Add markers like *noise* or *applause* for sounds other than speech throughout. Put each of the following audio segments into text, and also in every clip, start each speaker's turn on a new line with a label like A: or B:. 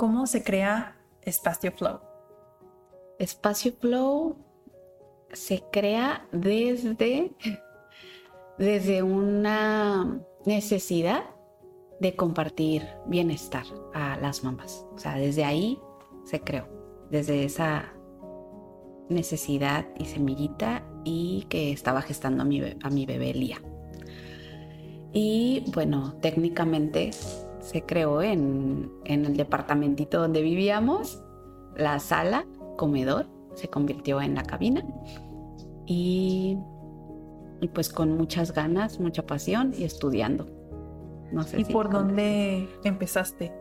A: ¿Cómo se crea Espacio Flow?
B: Espacio Flow se crea desde, desde una necesidad de compartir bienestar a las mamás. O sea, desde ahí se creó, desde esa necesidad y semillita y que estaba gestando a mi, a mi bebé Lía. Y bueno, técnicamente se creó en, en el departamentito donde vivíamos, la sala, comedor, se convirtió en la cabina y, y pues con muchas ganas, mucha pasión y estudiando. No sé
A: ¿Y
B: si
A: por dónde empezaste?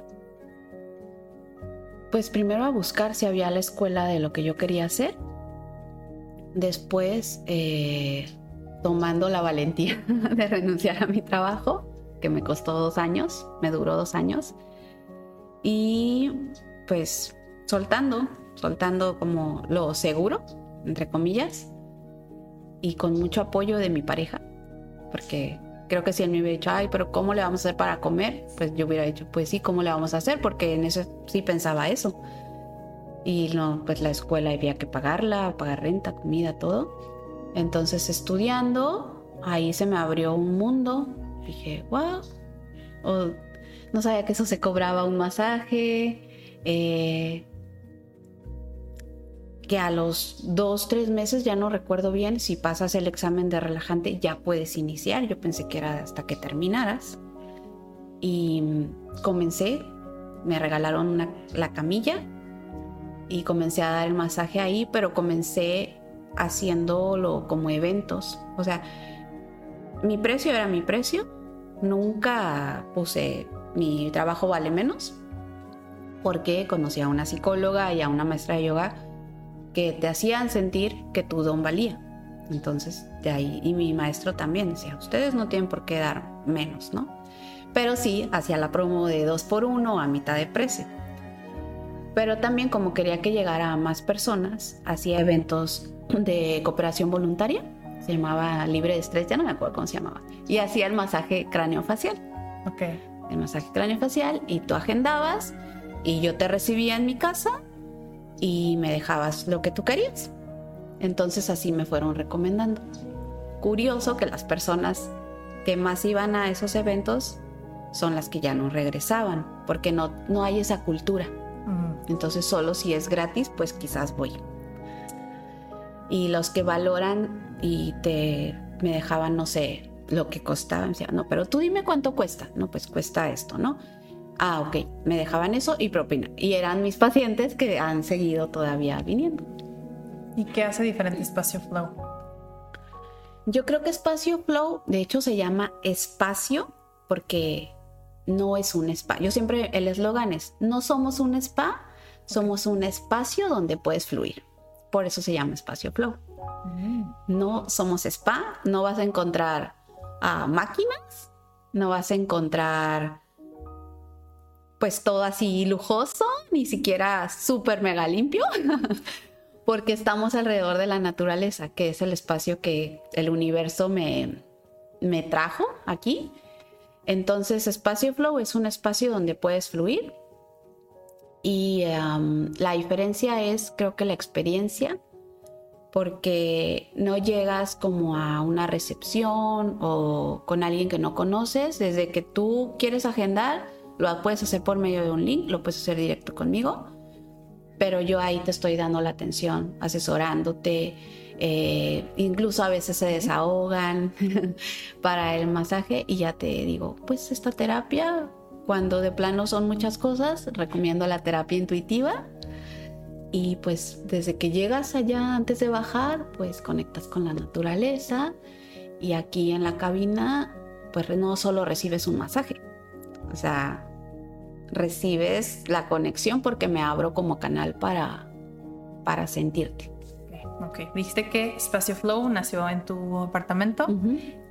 B: Pues primero a buscar si había la escuela de lo que yo quería hacer. Después, eh, tomando la valentía *laughs* de renunciar a mi trabajo, que me costó dos años, me duró dos años. Y pues soltando, soltando como lo seguro, entre comillas, y con mucho apoyo de mi pareja, porque creo que si él me hubiera dicho, ay, pero ¿cómo le vamos a hacer para comer? Pues yo hubiera dicho, pues sí, ¿cómo le vamos a hacer? Porque en eso sí pensaba eso. Y no, pues la escuela había que pagarla, pagar renta, comida, todo. Entonces estudiando, ahí se me abrió un mundo. Dije, wow. O, no sabía que eso se cobraba un masaje. eh, que a los dos, tres meses, ya no recuerdo bien, si pasas el examen de relajante ya puedes iniciar. Yo pensé que era hasta que terminaras. Y comencé, me regalaron la camilla y comencé a dar el masaje ahí, pero comencé haciéndolo como eventos. O sea, mi precio era mi precio. Nunca puse mi trabajo vale menos porque conocí a una psicóloga y a una maestra de yoga que te hacían sentir que tu don valía. Entonces, de ahí, y mi maestro también decía, ustedes no tienen por qué dar menos, ¿no? Pero sí, hacía la promo de dos por uno a mitad de precio. Pero también como quería que llegara a más personas, hacía eventos de cooperación voluntaria, se llamaba Libre de Estrés, ya no me acuerdo cómo se llamaba, y hacía el masaje craneofacial
A: Ok.
B: el masaje craneofacial y tú agendabas y yo te recibía en mi casa y me dejabas lo que tú querías. Entonces así me fueron recomendando. Curioso que las personas que más iban a esos eventos son las que ya no regresaban, porque no, no hay esa cultura.
A: Mm,
B: Entonces solo si es gratis, pues quizás voy. Y los que valoran y te me dejaban, no sé, lo que costaba, me decían, no, pero tú dime cuánto cuesta. No, pues cuesta esto, ¿no? Ah, ok, me dejaban eso y propina. Y eran mis pacientes que han seguido todavía viniendo.
A: ¿Y qué hace diferente Espacio Flow?
B: Yo creo que Espacio Flow, de hecho, se llama espacio porque no es un spa. Yo siempre, el eslogan es, no somos un spa, somos un espacio donde puedes fluir. Por eso se llama Espacio Flow.
A: Mm,
B: No somos spa, no vas a encontrar ah, máquinas, no vas a encontrar pues todo así lujoso, ni siquiera súper mega limpio, *laughs* porque estamos alrededor de la naturaleza, que es el espacio que el universo me, me trajo aquí. Entonces, Espacio Flow es un espacio donde puedes fluir y la diferencia es, creo que la experiencia, porque no llegas como a una recepción o con alguien que no conoces. Desde que tú quieres agendar, lo puedes hacer por medio de un link, lo puedes hacer directo conmigo, pero yo ahí te estoy dando la atención, asesorándote. eh, incluso a veces se desahogan *laughs* para el masaje y ya te digo, pues esta terapia, cuando de plano son muchas cosas, recomiendo la terapia intuitiva y pues desde que llegas allá antes de bajar, pues conectas con la naturaleza y aquí en la cabina, pues no solo recibes un masaje, o sea, recibes la conexión porque me abro como canal para, para sentirte.
A: Ok, dijiste que Espacio Flow nació en tu apartamento,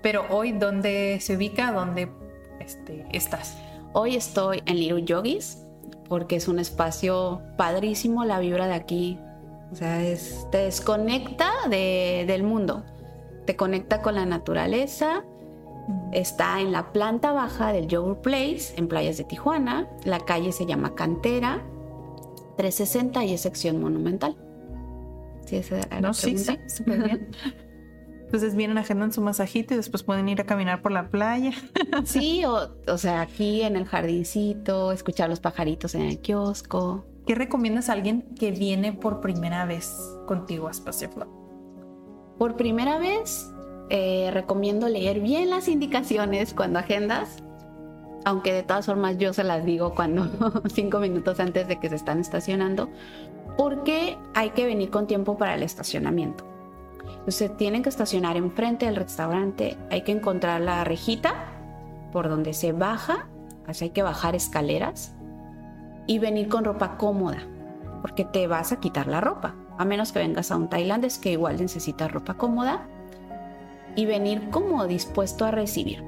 A: pero hoy, ¿dónde se ubica? ¿Dónde este, estás?
B: Hoy estoy en Little Yogis porque es un espacio padrísimo, la vibra de aquí. O sea, te desconecta del mundo, te conecta con la naturaleza. Está en la planta baja del Yogurt Place, en Playas de Tijuana. La calle se llama Cantera 360 y es sección monumental.
A: Sí, esa no, sí, sí, súper bien. *laughs* Entonces vienen, agendan su masajito y después pueden ir a caminar por la playa. *laughs*
B: sí, o, o sea, aquí en el jardincito, escuchar los pajaritos en el kiosco.
A: ¿Qué recomiendas a alguien que viene por primera vez contigo a Espacio Flow?
B: Por primera vez, eh, recomiendo leer bien las indicaciones cuando agendas, aunque de todas formas yo se las digo cuando *laughs* cinco minutos antes de que se están estacionando, porque hay que venir con tiempo para el estacionamiento. Entonces tienen que estacionar enfrente del restaurante, hay que encontrar la rejita por donde se baja, así hay que bajar escaleras y venir con ropa cómoda, porque te vas a quitar la ropa, a menos que vengas a un tailandés que igual necesita ropa cómoda y venir como dispuesto a recibir,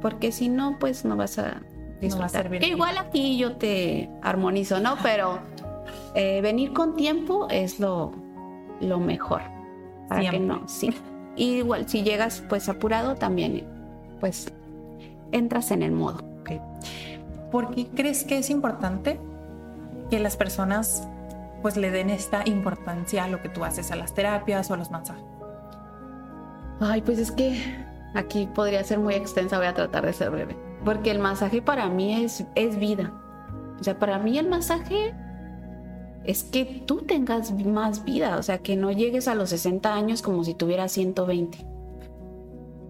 B: porque si no, pues no vas a disfrutar. que igual aquí yo te armonizo, ¿no? Pero eh, venir con tiempo es lo, lo mejor. Para que no, sí. igual, si llegas pues apurado, también pues entras en el modo.
A: ¿Por qué crees que es importante que las personas pues le den esta importancia a lo que tú haces, a las terapias o a los masajes?
B: Ay, pues es que aquí podría ser muy extensa, voy a tratar de ser breve. Porque el masaje para mí es, es vida. O sea, para mí el masaje es que tú tengas más vida, o sea, que no llegues a los 60 años como si tuvieras 120.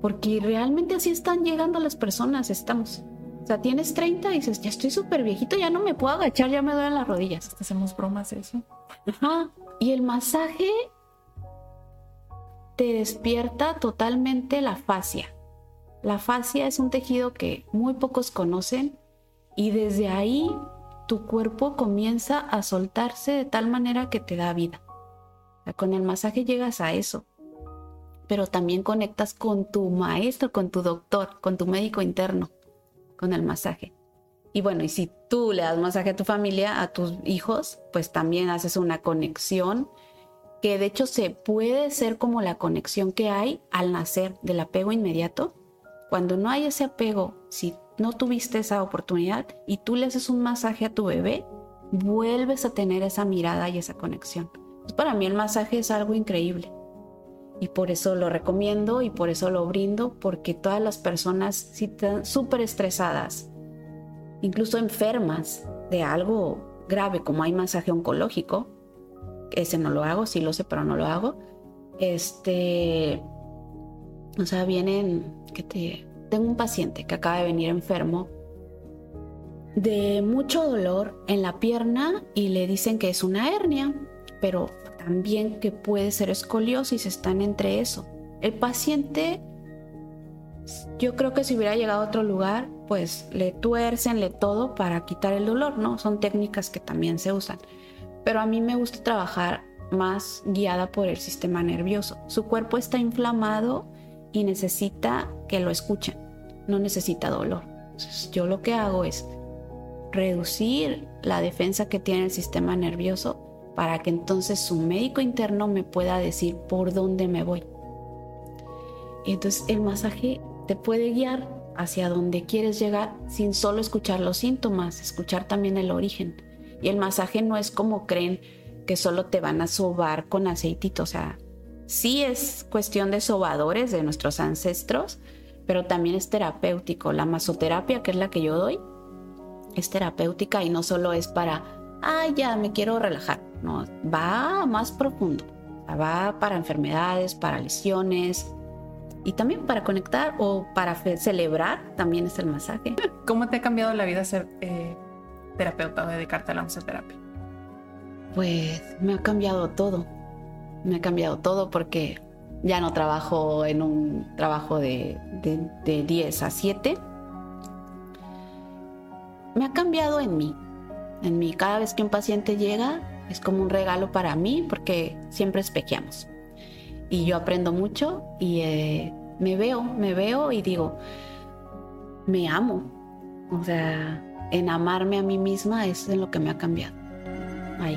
B: Porque realmente así están llegando las personas, estamos. O sea, tienes 30 y dices, ya estoy súper viejito, ya no me puedo agachar, ya me duelen las rodillas.
A: hacemos bromas eso.
B: Ajá. Y el masaje te despierta totalmente la fascia. La fascia es un tejido que muy pocos conocen y desde ahí tu cuerpo comienza a soltarse de tal manera que te da vida. con el masaje llegas a eso, pero también conectas con tu maestro, con tu doctor, con tu médico interno, con el masaje. Y bueno, y si tú le das masaje a tu familia, a tus hijos, pues también haces una conexión que de hecho se puede ser como la conexión que hay al nacer del apego inmediato. Cuando no hay ese apego, si no tuviste esa oportunidad y tú le haces un masaje a tu bebé, vuelves a tener esa mirada y esa conexión. Pues para mí el masaje es algo increíble y por eso lo recomiendo y por eso lo brindo, porque todas las personas si están súper estresadas, incluso enfermas de algo grave como hay masaje oncológico, ese no lo hago, sí lo sé, pero no lo hago. Este, o sea, vienen, que te, tengo un paciente que acaba de venir enfermo de mucho dolor en la pierna y le dicen que es una hernia, pero también que puede ser escoliosis, están entre eso. El paciente, yo creo que si hubiera llegado a otro lugar, pues le tuercen, le todo para quitar el dolor, ¿no? Son técnicas que también se usan. Pero a mí me gusta trabajar más guiada por el sistema nervioso. Su cuerpo está inflamado y necesita que lo escuchen, no necesita dolor. yo lo que hago es reducir la defensa que tiene el sistema nervioso para que entonces su médico interno me pueda decir por dónde me voy. Entonces el masaje te puede guiar hacia donde quieres llegar sin solo escuchar los síntomas, escuchar también el origen. Y el masaje no es como creen que solo te van a sobar con aceitito, o sea, sí es cuestión de sobadores de nuestros ancestros, pero también es terapéutico. La masoterapia, que es la que yo doy, es terapéutica y no solo es para, ah, ya me quiero relajar, no, va más profundo, va para enfermedades, para lesiones y también para conectar o para celebrar, también es el masaje. *laughs*
A: ¿Cómo te ha cambiado la vida ser eh, terapeuta o dedicarte a la masoterapia?
B: Pues me ha cambiado todo me ha cambiado todo porque ya no trabajo en un trabajo de, de, 10 a 7. Me ha cambiado en mí. En mí, cada vez que un paciente llega, es como un regalo para mí porque siempre espejeamos. Y yo aprendo mucho y eh, me veo, me veo y digo, me amo. O sea, en amarme a mí misma es en lo que me ha cambiado. Ahí.